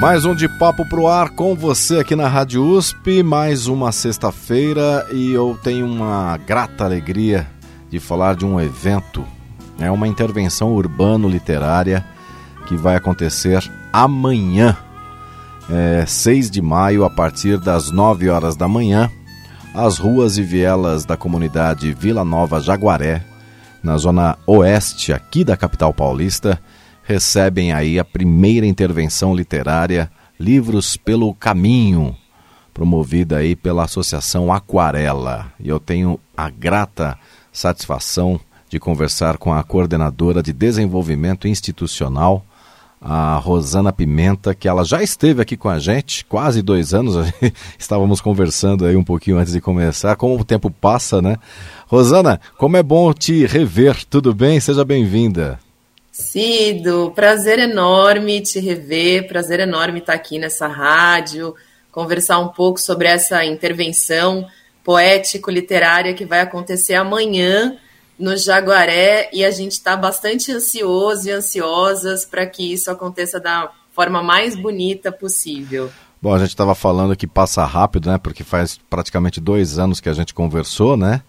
Mais um de papo pro ar com você aqui na Rádio USP, mais uma sexta-feira e eu tenho uma grata alegria de falar de um evento. É uma intervenção urbano-literária que vai acontecer amanhã, é, 6 de maio, a partir das 9 horas da manhã, as ruas e vielas da comunidade Vila Nova Jaguaré, na zona oeste aqui da capital paulista recebem aí a primeira intervenção literária Livros pelo Caminho, promovida aí pela Associação Aquarela. E eu tenho a grata satisfação de conversar com a coordenadora de desenvolvimento institucional, a Rosana Pimenta, que ela já esteve aqui com a gente, quase dois anos, estávamos conversando aí um pouquinho antes de começar, como o tempo passa, né? Rosana, como é bom te rever, tudo bem? Seja bem-vinda. Cido, prazer enorme te rever, prazer enorme estar aqui nessa rádio, conversar um pouco sobre essa intervenção poético-literária que vai acontecer amanhã no Jaguaré e a gente está bastante ansioso e ansiosas para que isso aconteça da forma mais bonita possível. Bom, a gente estava falando que passa rápido, né? Porque faz praticamente dois anos que a gente conversou, né?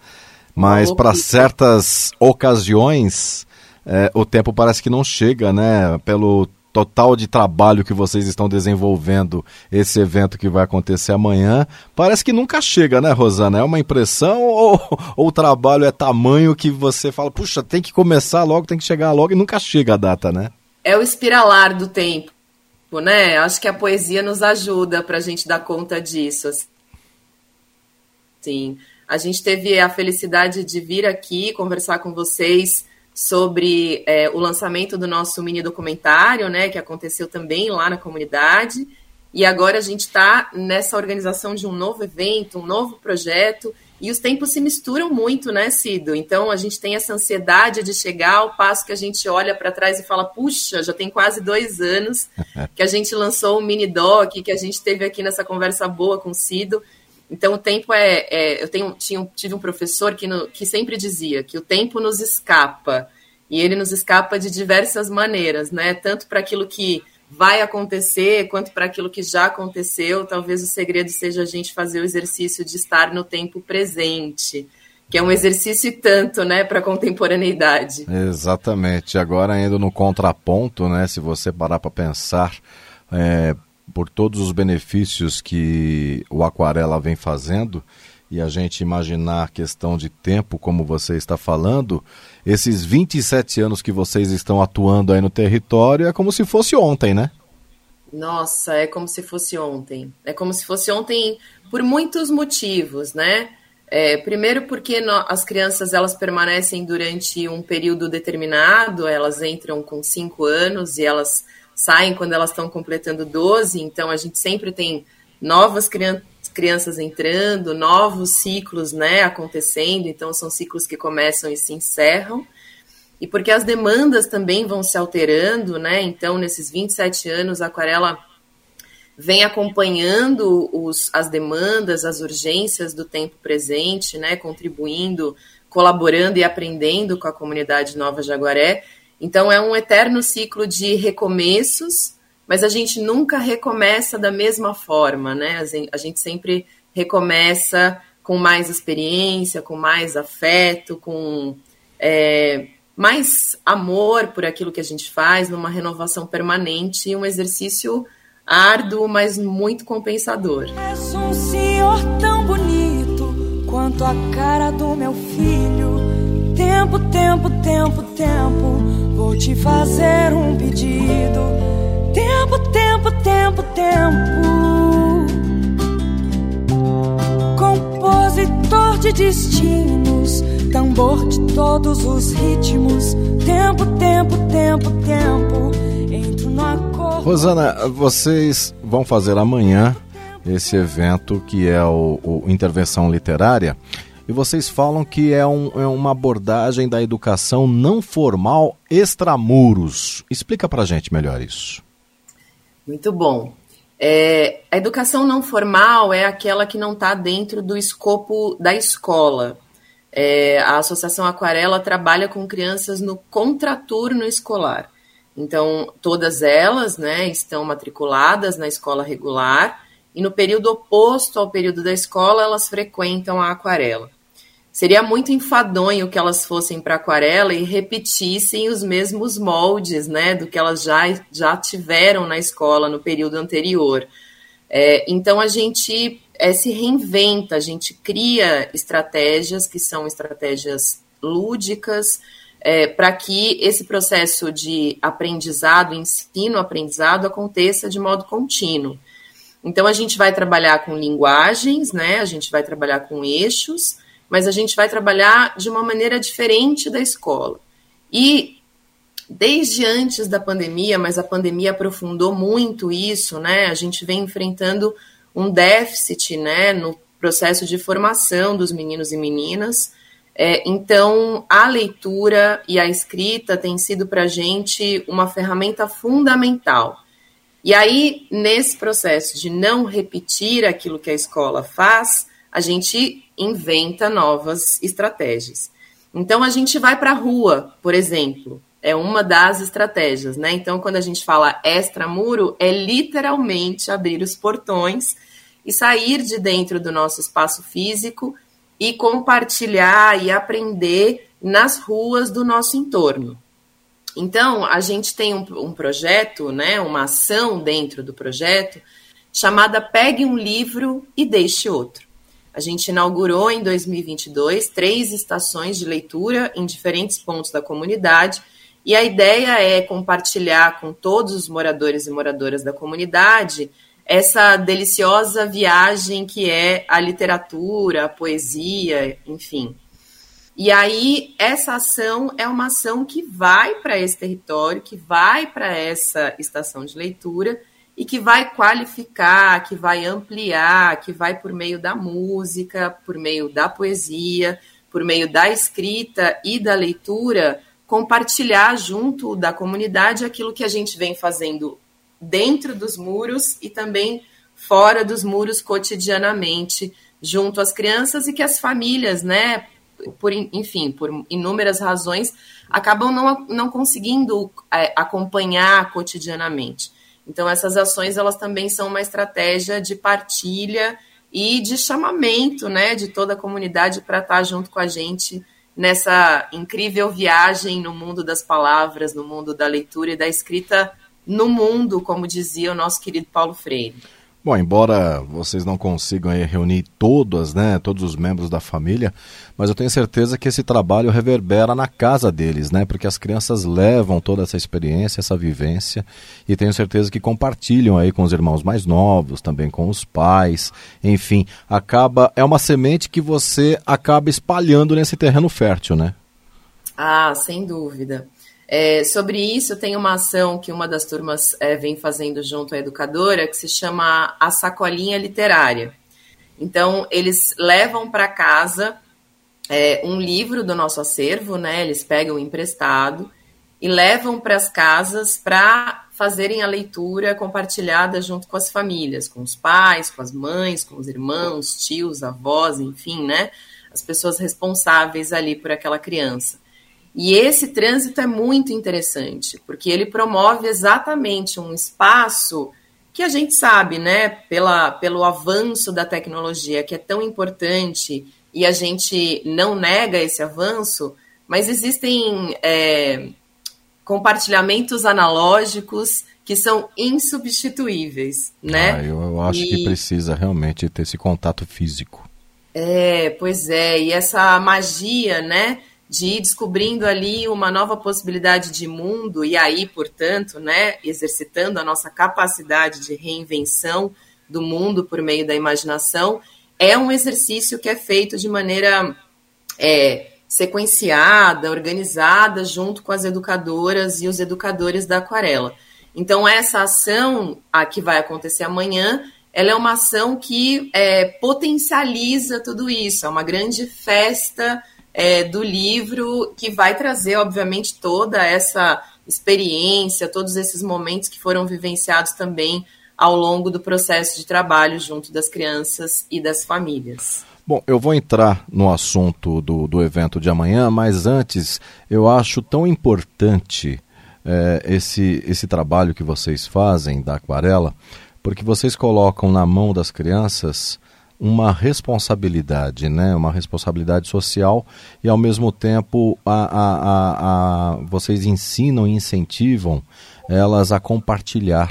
Mas para certas ocasiões é, o tempo parece que não chega, né? Pelo total de trabalho que vocês estão desenvolvendo esse evento que vai acontecer amanhã, parece que nunca chega, né, Rosana? É uma impressão ou, ou o trabalho é tamanho que você fala, puxa, tem que começar logo, tem que chegar logo e nunca chega a data, né? É o espiralar do tempo, né? Acho que a poesia nos ajuda para a gente dar conta disso. Sim, a gente teve a felicidade de vir aqui conversar com vocês sobre é, o lançamento do nosso mini documentário, né, que aconteceu também lá na comunidade. E agora a gente está nessa organização de um novo evento, um novo projeto, e os tempos se misturam muito, né, Cido? Então a gente tem essa ansiedade de chegar ao passo que a gente olha para trás e fala: puxa, já tem quase dois anos que a gente lançou o mini doc, que a gente teve aqui nessa conversa boa com o Cido. Então, o tempo é. é eu tenho, tinha, tive um professor que, no, que sempre dizia que o tempo nos escapa. E ele nos escapa de diversas maneiras, né? Tanto para aquilo que vai acontecer, quanto para aquilo que já aconteceu. Talvez o segredo seja a gente fazer o exercício de estar no tempo presente, que é um exercício e tanto, né, para a contemporaneidade. Exatamente. Agora, indo no contraponto, né, se você parar para pensar, é, por todos os benefícios que o Aquarela vem fazendo e a gente imaginar questão de tempo, como você está falando, esses 27 anos que vocês estão atuando aí no território é como se fosse ontem, né? Nossa, é como se fosse ontem. É como se fosse ontem por muitos motivos, né? É, primeiro porque no, as crianças elas permanecem durante um período determinado, elas entram com 5 anos e elas saem quando elas estão completando 12, então a gente sempre tem novas crianças entrando, novos ciclos né, acontecendo, então são ciclos que começam e se encerram. E porque as demandas também vão se alterando, né? Então, nesses 27 anos, a Aquarela vem acompanhando os, as demandas, as urgências do tempo presente, né? Contribuindo, colaborando e aprendendo com a comunidade Nova Jaguaré. Então é um eterno ciclo de recomeços, mas a gente nunca recomeça da mesma forma, né? A gente sempre recomeça com mais experiência, com mais afeto, com é, mais amor por aquilo que a gente faz, numa renovação permanente e um exercício árduo, mas muito compensador. És um senhor tão bonito quanto a cara do meu filho. Tempo, tempo, tempo, tempo Vou te fazer um pedido. Tempo, tempo, tempo, tempo. Compositor de destinos, tambor de todos os ritmos. Tempo, tempo, tempo, tempo. Entro no acordo Rosana, vocês vão fazer amanhã esse evento que é o, o Intervenção Literária. E vocês falam que é, um, é, uma abordagem da educação não formal extramuros. Explica pra gente melhor isso. Muito bom. É, a educação não formal é aquela que não está dentro do escopo da escola. É, a Associação Aquarela trabalha com crianças no contraturno escolar. Então, todas elas né, estão matriculadas na escola regular e no período oposto ao período da escola, elas frequentam a aquarela. Seria muito enfadonho que elas fossem para aquarela e repetissem os mesmos moldes né, do que elas já, já tiveram na escola no período anterior. É, então, a gente é, se reinventa, a gente cria estratégias que são estratégias lúdicas, é, para que esse processo de aprendizado, ensino-aprendizado aconteça de modo contínuo. Então, a gente vai trabalhar com linguagens, né? A gente vai trabalhar com eixos, mas a gente vai trabalhar de uma maneira diferente da escola. E desde antes da pandemia, mas a pandemia aprofundou muito isso, né? A gente vem enfrentando um déficit, né, no processo de formação dos meninos e meninas. É, então, a leitura e a escrita tem sido para a gente uma ferramenta fundamental e aí, nesse processo de não repetir aquilo que a escola faz, a gente inventa novas estratégias. Então, a gente vai para a rua, por exemplo, é uma das estratégias, né? Então, quando a gente fala extramuro, é literalmente abrir os portões e sair de dentro do nosso espaço físico e compartilhar e aprender nas ruas do nosso entorno. Então, a gente tem um, um projeto, né, uma ação dentro do projeto, chamada Pegue um Livro e Deixe Outro. A gente inaugurou em 2022 três estações de leitura em diferentes pontos da comunidade, e a ideia é compartilhar com todos os moradores e moradoras da comunidade essa deliciosa viagem que é a literatura, a poesia, enfim. E aí, essa ação é uma ação que vai para esse território, que vai para essa estação de leitura e que vai qualificar, que vai ampliar, que vai por meio da música, por meio da poesia, por meio da escrita e da leitura, compartilhar junto da comunidade aquilo que a gente vem fazendo dentro dos muros e também fora dos muros cotidianamente, junto às crianças e que as famílias, né, por, enfim, por inúmeras razões, acabam não, não conseguindo é, acompanhar cotidianamente. Então, essas ações, elas também são uma estratégia de partilha e de chamamento, né, de toda a comunidade para estar junto com a gente nessa incrível viagem no mundo das palavras, no mundo da leitura e da escrita no mundo, como dizia o nosso querido Paulo Freire. Bom, embora vocês não consigam reunir todas, né, todos os membros da família, mas eu tenho certeza que esse trabalho reverbera na casa deles, né, porque as crianças levam toda essa experiência, essa vivência, e tenho certeza que compartilham aí com os irmãos mais novos, também com os pais, enfim, acaba é uma semente que você acaba espalhando nesse terreno fértil, né? Ah, sem dúvida. É, sobre isso, tem uma ação que uma das turmas é, vem fazendo junto à educadora, que se chama a Sacolinha Literária. Então, eles levam para casa é, um livro do nosso acervo, né? Eles pegam emprestado e levam para as casas para fazerem a leitura compartilhada junto com as famílias, com os pais, com as mães, com os irmãos, tios, avós, enfim, né? As pessoas responsáveis ali por aquela criança. E esse trânsito é muito interessante, porque ele promove exatamente um espaço que a gente sabe, né, pela, pelo avanço da tecnologia, que é tão importante, e a gente não nega esse avanço, mas existem é, compartilhamentos analógicos que são insubstituíveis, né? Ah, eu, eu acho e... que precisa realmente ter esse contato físico. É, pois é, e essa magia, né? De ir descobrindo ali uma nova possibilidade de mundo e aí, portanto, né, exercitando a nossa capacidade de reinvenção do mundo por meio da imaginação, é um exercício que é feito de maneira é, sequenciada, organizada, junto com as educadoras e os educadores da aquarela. Então, essa ação a que vai acontecer amanhã, ela é uma ação que é, potencializa tudo isso. É uma grande festa é, do livro que vai trazer, obviamente, toda essa experiência, todos esses momentos que foram vivenciados também ao longo do processo de trabalho junto das crianças e das famílias. Bom, eu vou entrar no assunto do, do evento de amanhã, mas antes eu acho tão importante é, esse, esse trabalho que vocês fazem da aquarela, porque vocês colocam na mão das crianças uma responsabilidade, né? uma responsabilidade social e ao mesmo tempo a, a, a, vocês ensinam e incentivam elas a compartilhar.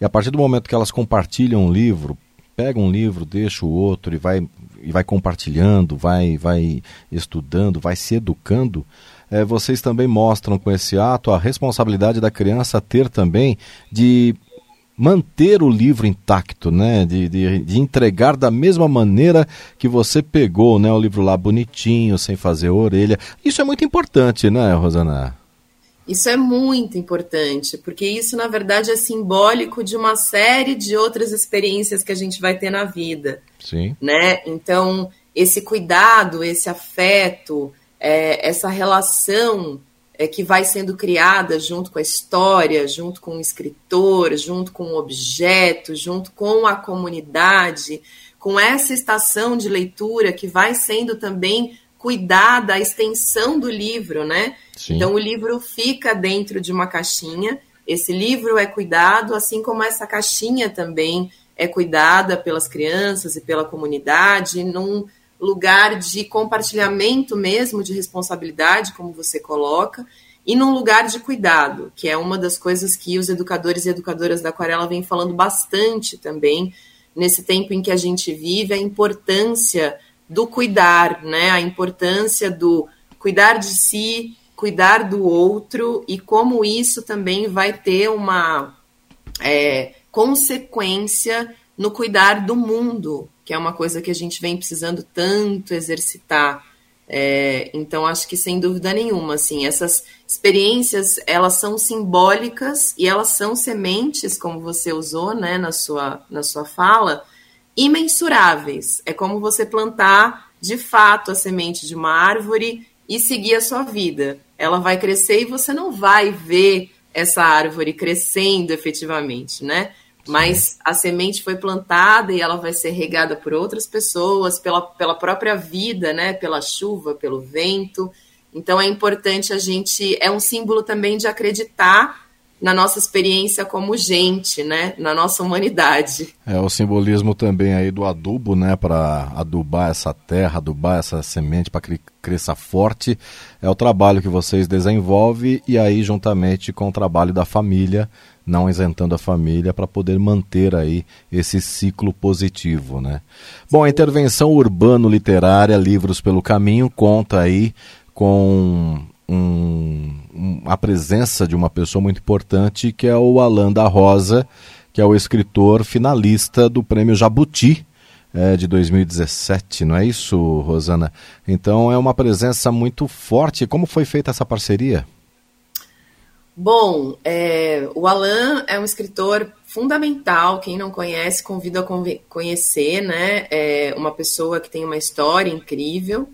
E a partir do momento que elas compartilham um livro, pega um livro, deixa o outro e vai, e vai compartilhando, vai, vai estudando, vai se educando, é, vocês também mostram com esse ato a responsabilidade da criança ter também de manter o livro intacto, né? De, de, de, entregar da mesma maneira que você pegou, né? O livro lá bonitinho, sem fazer orelha. Isso é muito importante, né, Rosana? Isso é muito importante, porque isso, na verdade, é simbólico de uma série de outras experiências que a gente vai ter na vida. Sim. Né? Então, esse cuidado, esse afeto, é, essa relação é, que vai sendo criada junto com a história, junto com o escritor, junto com o objeto, junto com a comunidade, com essa estação de leitura que vai sendo também cuidada a extensão do livro, né? Sim. Então o livro fica dentro de uma caixinha, esse livro é cuidado, assim como essa caixinha também é cuidada pelas crianças e pela comunidade, num lugar de compartilhamento mesmo, de responsabilidade, como você coloca, e num lugar de cuidado, que é uma das coisas que os educadores e educadoras da aquarela vêm falando bastante também nesse tempo em que a gente vive, a importância do cuidar, né? A importância do cuidar de si, cuidar do outro e como isso também vai ter uma é, consequência no cuidar do mundo, que é uma coisa que a gente vem precisando tanto exercitar. É, então acho que sem dúvida nenhuma, assim, essas experiências elas são simbólicas e elas são sementes, como você usou, né, na sua na sua fala, imensuráveis. É como você plantar de fato a semente de uma árvore e seguir a sua vida. Ela vai crescer e você não vai ver essa árvore crescendo efetivamente, né? Mas a semente foi plantada e ela vai ser regada por outras pessoas, pela, pela própria vida, né? Pela chuva, pelo vento. Então é importante a gente. É um símbolo também de acreditar na nossa experiência como gente, né? Na nossa humanidade. É o simbolismo também aí do adubo, né? Para adubar essa terra, adubar essa semente para que cresça forte. É o trabalho que vocês desenvolvem e aí juntamente com o trabalho da família não isentando a família para poder manter aí esse ciclo positivo, né? Bom, a intervenção urbano-literária Livros pelo Caminho conta aí com um, a presença de uma pessoa muito importante que é o Alan da Rosa, que é o escritor finalista do Prêmio Jabuti, é, de 2017, não é isso, Rosana? Então é uma presença muito forte. Como foi feita essa parceria? Bom, é, o Alan é um escritor fundamental. Quem não conhece, convido a conhecer, né? É uma pessoa que tem uma história incrível.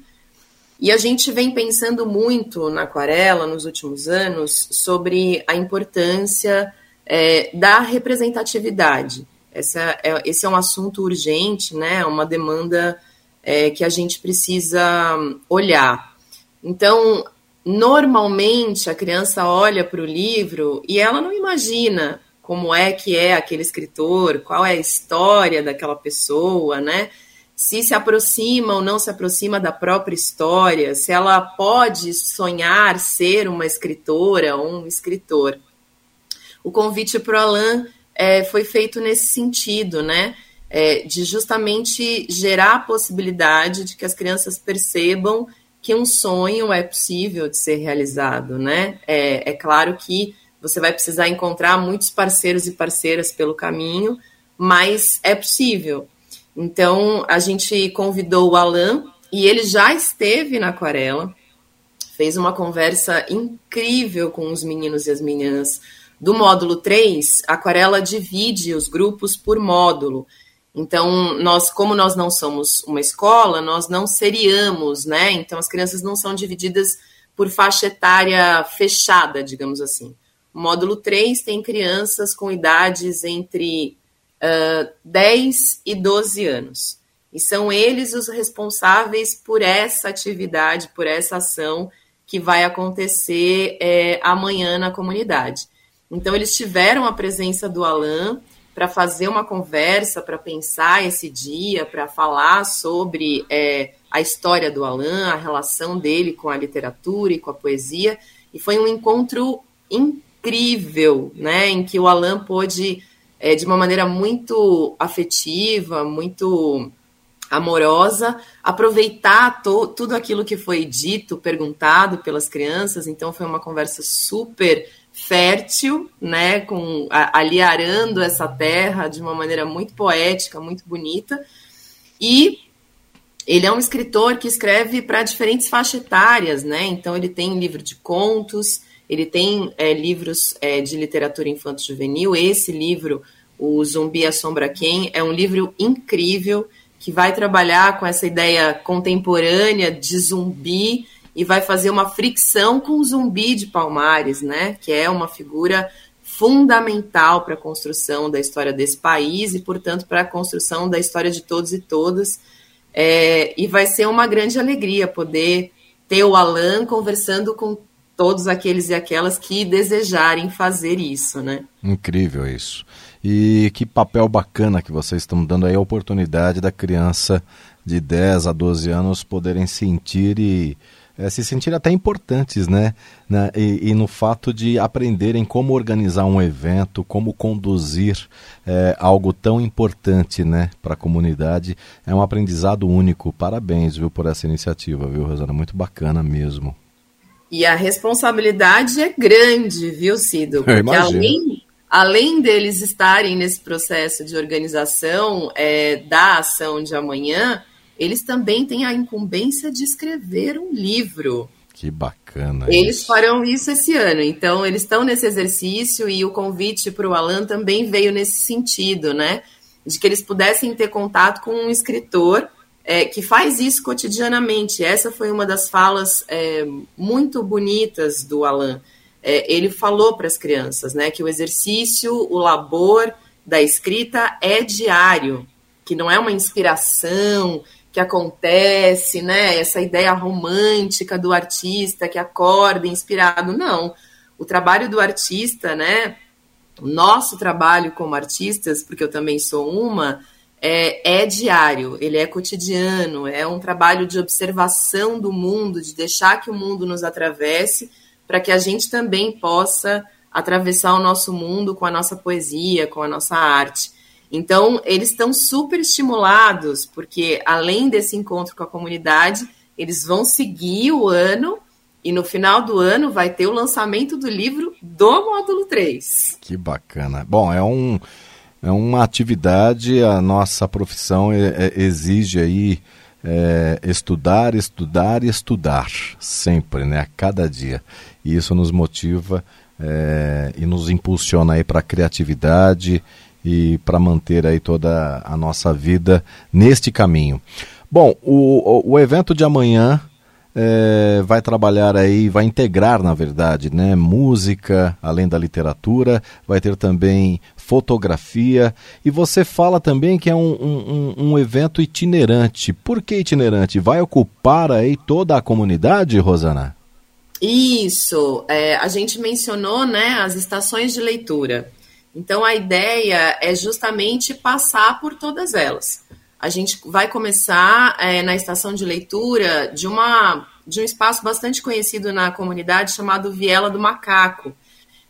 E a gente vem pensando muito na aquarela nos últimos anos sobre a importância é, da representatividade. Essa é, esse é um assunto urgente, né? É uma demanda é, que a gente precisa olhar. Então, normalmente a criança olha para o livro e ela não imagina como é que é aquele escritor, qual é a história daquela pessoa, né? Se se aproxima ou não se aproxima da própria história, se ela pode sonhar ser uma escritora ou um escritor. O convite para o Alain é, foi feito nesse sentido, né? É, de justamente gerar a possibilidade de que as crianças percebam que um sonho é possível de ser realizado, né? É, é claro que você vai precisar encontrar muitos parceiros e parceiras pelo caminho, mas é possível. Então, a gente convidou o Alan e ele já esteve na Aquarela, fez uma conversa incrível com os meninos e as meninas do módulo 3, a Aquarela divide os grupos por módulo. Então, nós, como nós não somos uma escola, nós não seriamos, né? Então, as crianças não são divididas por faixa etária fechada, digamos assim. O módulo 3 tem crianças com idades entre uh, 10 e 12 anos. E são eles os responsáveis por essa atividade, por essa ação que vai acontecer é, amanhã na comunidade. Então, eles tiveram a presença do Alan para fazer uma conversa, para pensar esse dia, para falar sobre é, a história do Alain, a relação dele com a literatura e com a poesia. E foi um encontro incrível, né, em que o Alain pôde, é, de uma maneira muito afetiva, muito amorosa, aproveitar to, tudo aquilo que foi dito, perguntado pelas crianças. Então, foi uma conversa super fértil, né, com ali arando essa terra de uma maneira muito poética, muito bonita. E ele é um escritor que escreve para diferentes faixas etárias, né? Então ele tem livro de contos, ele tem é, livros é, de literatura infanto-juvenil. Esse livro, o Zumbi Assombra Quem, é um livro incrível que vai trabalhar com essa ideia contemporânea de zumbi e vai fazer uma fricção com o zumbi de Palmares, né? Que é uma figura fundamental para a construção da história desse país e, portanto, para a construção da história de todos e todas. É, e vai ser uma grande alegria poder ter o Alan conversando com todos aqueles e aquelas que desejarem fazer isso, né? Incrível isso. E que papel bacana que vocês estão dando aí a oportunidade da criança de 10 a 12 anos poderem sentir e é, se sentirem até importantes, né? né? E, e, no fato de aprenderem como organizar um evento, como conduzir é, algo tão importante, né, para a comunidade, é um aprendizado único. Parabéns, viu, por essa iniciativa, viu, Rosana? Muito bacana mesmo. E a responsabilidade é grande, viu, Cido? Porque além, além deles estarem nesse processo de organização é, da ação de amanhã, eles também têm a incumbência de escrever um livro. Que bacana. Eles isso. farão isso esse ano, então eles estão nesse exercício e o convite para o Alan também veio nesse sentido, né? De que eles pudessem ter contato com um escritor é, que faz isso cotidianamente. Essa foi uma das falas é, muito bonitas do Alan. É, ele falou para as crianças, né, que o exercício, o labor da escrita é diário, que não é uma inspiração, que acontece, né? Essa ideia romântica do artista que acorda inspirado. Não. O trabalho do artista, né? O nosso trabalho como artistas, porque eu também sou uma, é, é, diário, ele é cotidiano, é um trabalho de observação do mundo, de deixar que o mundo nos atravesse, para que a gente também possa atravessar o nosso mundo com a nossa poesia, com a nossa arte. Então, eles estão super estimulados, porque além desse encontro com a comunidade, eles vão seguir o ano e no final do ano vai ter o lançamento do livro do módulo 3. Que bacana. Bom, é um é uma atividade, a nossa profissão é, é, exige aí é, estudar, estudar e estudar, sempre, né, a cada dia. E isso nos motiva é, e nos impulsiona aí para a criatividade e para manter aí toda a nossa vida neste caminho. Bom, o, o evento de amanhã é, vai trabalhar aí, vai integrar, na verdade, né, música, além da literatura, vai ter também fotografia, e você fala também que é um, um, um evento itinerante. Por que itinerante? Vai ocupar aí toda a comunidade, Rosana? Isso, é, a gente mencionou né, as estações de leitura. Então, a ideia é justamente passar por todas elas. A gente vai começar é, na estação de leitura de, uma, de um espaço bastante conhecido na comunidade chamado Viela do Macaco,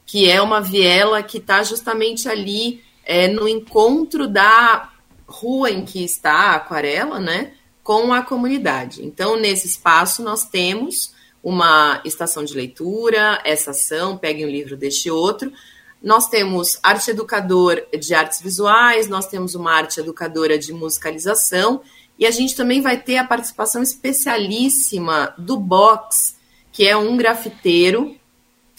que é uma viela que está justamente ali é, no encontro da rua em que está a aquarela, né, com a comunidade. Então, nesse espaço, nós temos uma estação de leitura, essa ação, pegue um livro deste outro, nós temos arte educador de artes visuais, nós temos uma arte educadora de musicalização e a gente também vai ter a participação especialíssima do Box, que é um grafiteiro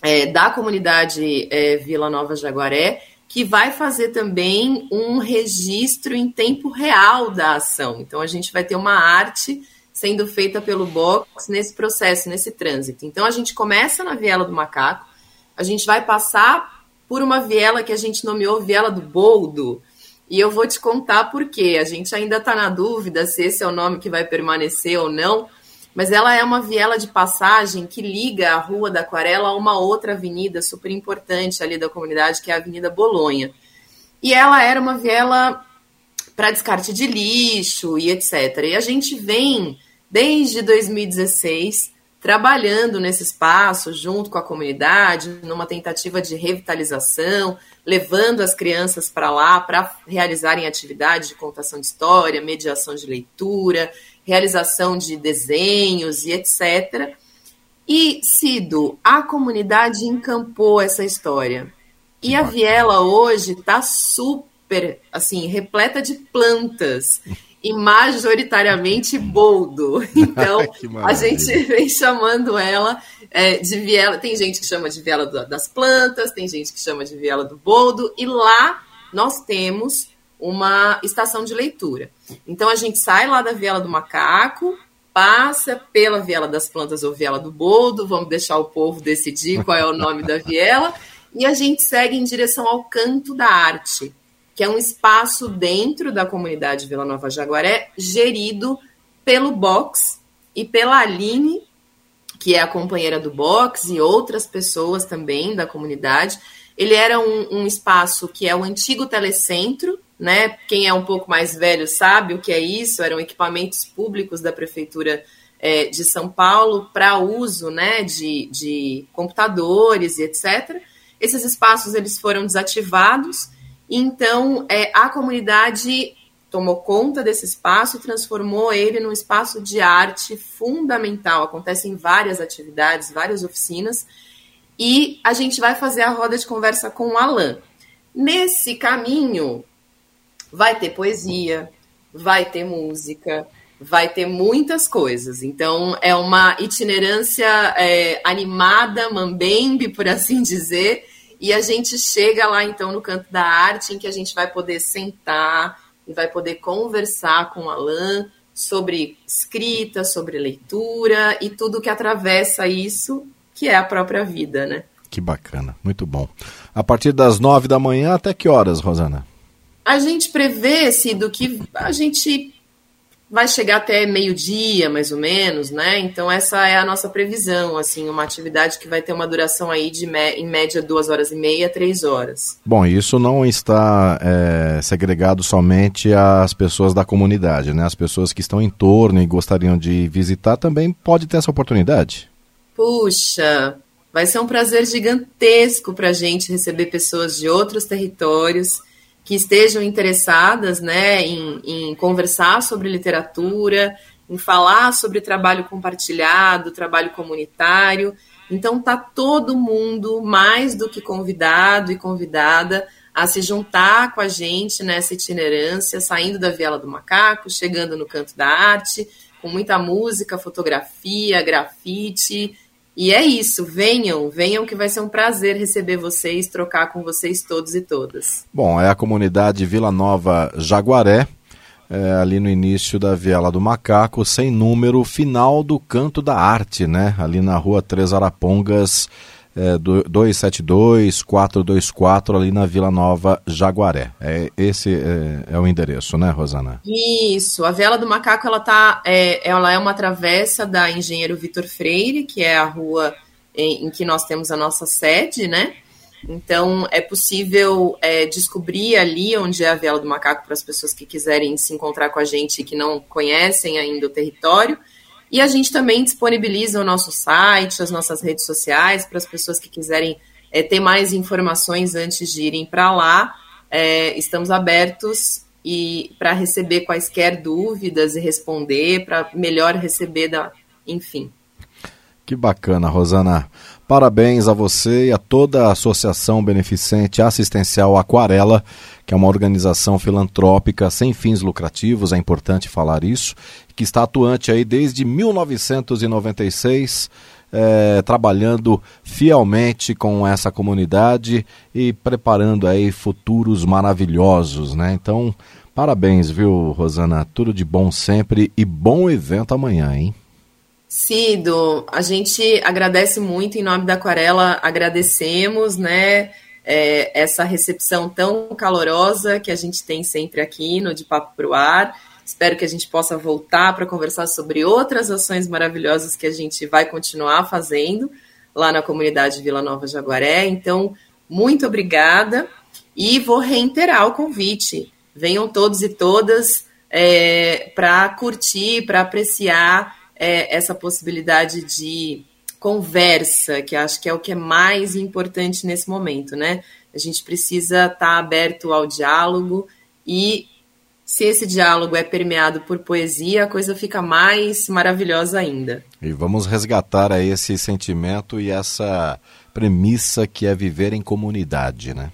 é, da comunidade é, Vila Nova Jaguaré, que vai fazer também um registro em tempo real da ação. Então, a gente vai ter uma arte sendo feita pelo box nesse processo, nesse trânsito. Então, a gente começa na Viela do Macaco, a gente vai passar por uma viela que a gente nomeou Viela do Boldo, e eu vou te contar por quê. A gente ainda está na dúvida se esse é o nome que vai permanecer ou não, mas ela é uma viela de passagem que liga a Rua da Aquarela a uma outra avenida super importante ali da comunidade, que é a Avenida Bolonha. E ela era uma viela para descarte de lixo e etc. E a gente vem, desde 2016, trabalhando nesse espaço junto com a comunidade, numa tentativa de revitalização, levando as crianças para lá para realizarem atividades de contação de história, mediação de leitura, realização de desenhos e etc. E, Cido, a comunidade encampou essa história. E a Viela hoje está super, assim, repleta de plantas e majoritariamente boldo. Então, a gente vem chamando ela é, de viela. Tem gente que chama de viela das plantas, tem gente que chama de viela do boldo, e lá nós temos uma estação de leitura. Então a gente sai lá da viela do macaco, passa pela viela das plantas ou viela do boldo, vamos deixar o povo decidir qual é o nome da viela, e a gente segue em direção ao canto da arte, que é um espaço dentro da comunidade Vila Nova Jaguaré, gerido pelo Box e pela Aline, que é a companheira do Box, e outras pessoas também da comunidade. Ele era um, um espaço que é o antigo telecentro, né? Quem é um pouco mais velho sabe o que é isso, eram equipamentos públicos da Prefeitura é, de São Paulo para uso né, de, de computadores e etc. Esses espaços eles foram desativados, então é, a comunidade tomou conta desse espaço e transformou ele num espaço de arte fundamental. Acontecem várias atividades, várias oficinas, e a gente vai fazer a roda de conversa com o Alan. Nesse caminho, vai ter poesia, vai ter música, vai ter muitas coisas. Então, é uma itinerância é, animada, mambembe, por assim dizer, e a gente chega lá, então, no canto da arte, em que a gente vai poder sentar e vai poder conversar com o Alain sobre escrita, sobre leitura e tudo que atravessa isso, que é a própria vida, né? Que bacana, muito bom. A partir das nove da manhã até que horas, Rosana? A gente prevê, do que a gente vai chegar até meio-dia, mais ou menos, né? Então essa é a nossa previsão, assim, uma atividade que vai ter uma duração aí de em média duas horas e meia, três horas. Bom, isso não está é, segregado somente às pessoas da comunidade, né? As pessoas que estão em torno e gostariam de visitar também pode ter essa oportunidade. Puxa, vai ser um prazer gigantesco para a gente receber pessoas de outros territórios que estejam interessadas né, em, em conversar sobre literatura, em falar sobre trabalho compartilhado, trabalho comunitário. Então tá todo mundo mais do que convidado e convidada a se juntar com a gente nessa itinerância, saindo da Viela do Macaco, chegando no Canto da Arte, com muita música, fotografia, grafite, e é isso, venham, venham que vai ser um prazer receber vocês, trocar com vocês todos e todas. Bom, é a comunidade Vila Nova Jaguaré, é, ali no início da Viela do Macaco, sem número, final do Canto da Arte, né? Ali na rua Três Arapongas, é, 272 424 ali na Vila Nova Jaguaré. É, esse é, é, o endereço, né, Rosana? Isso. A Vela do Macaco ela tá, é, ela é uma travessa da Engenheiro Vitor Freire, que é a rua em, em, que nós temos a nossa sede, né? Então é possível é, descobrir ali onde é a Vela do Macaco para as pessoas que quiserem se encontrar com a gente e que não conhecem ainda o território. E a gente também disponibiliza o nosso site, as nossas redes sociais, para as pessoas que quiserem é, ter mais informações antes de irem para lá. É, estamos abertos e para receber quaisquer dúvidas e responder, para melhor receber da, enfim. Que bacana, Rosana. Parabéns a você e a toda a Associação Beneficente Assistencial Aquarela, que é uma organização filantrópica sem fins lucrativos, é importante falar isso, que está atuante aí desde 1996, é, trabalhando fielmente com essa comunidade e preparando aí futuros maravilhosos, né? Então, parabéns, viu, Rosana? Tudo de bom sempre e bom evento amanhã, hein? Cido, a gente agradece muito em nome da Aquarela, agradecemos, né? É, essa recepção tão calorosa que a gente tem sempre aqui no De Papo Pro Ar. Espero que a gente possa voltar para conversar sobre outras ações maravilhosas que a gente vai continuar fazendo lá na comunidade Vila Nova Jaguaré. Então, muito obrigada e vou reiterar o convite. Venham todos e todas é, para curtir, para apreciar é, essa possibilidade de conversa, que acho que é o que é mais importante nesse momento, né? A gente precisa estar tá aberto ao diálogo e se esse diálogo é permeado por poesia, a coisa fica mais maravilhosa ainda. E vamos resgatar aí esse sentimento e essa premissa que é viver em comunidade, né?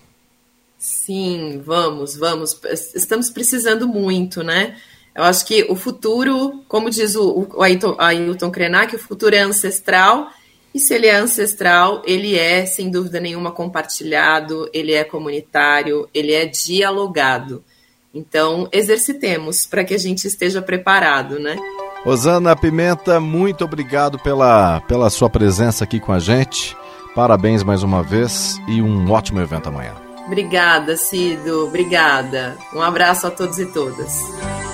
Sim, vamos, vamos. Estamos precisando muito, né? Eu acho que o futuro, como diz o, o Ailton, Ailton Krenak, o futuro é ancestral, e se ele é ancestral, ele é, sem dúvida nenhuma, compartilhado, ele é comunitário, ele é dialogado. Então, exercitemos para que a gente esteja preparado, né? Osana Pimenta, muito obrigado pela, pela sua presença aqui com a gente. Parabéns mais uma vez e um ótimo evento amanhã. Obrigada, Cido. Obrigada. Um abraço a todos e todas.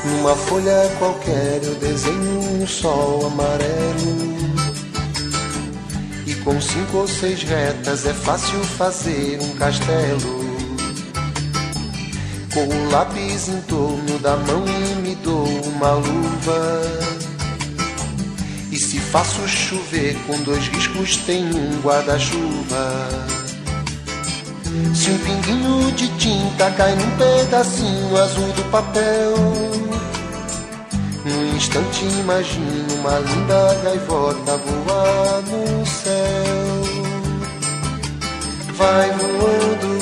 Numa folha qualquer eu desenho um sol amarelo. E com cinco ou seis retas é fácil fazer um castelo. Com o lápis em torno da mão e me dou uma luva. E se faço chover com dois riscos, tem um guarda-chuva. Se um pinguinho de tinta cai num pedacinho azul do papel, num instante imagino uma linda gaivota voar no céu. Vai voando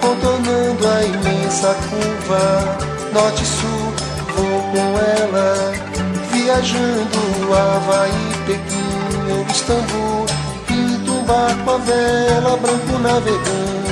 contornando a imensa curva norte-sul. Vou com ela, viajando Havaí, Pequim ou Istambul. Pinto um barco a vela, branco navegando.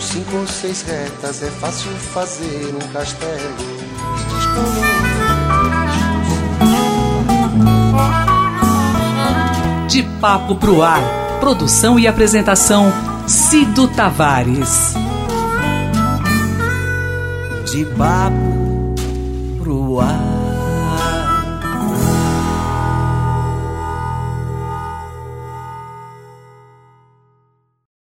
cinco ou seis retas é fácil fazer um castelo. De Papo Pro Ar. Produção e apresentação Cido Tavares. De papo pro ar.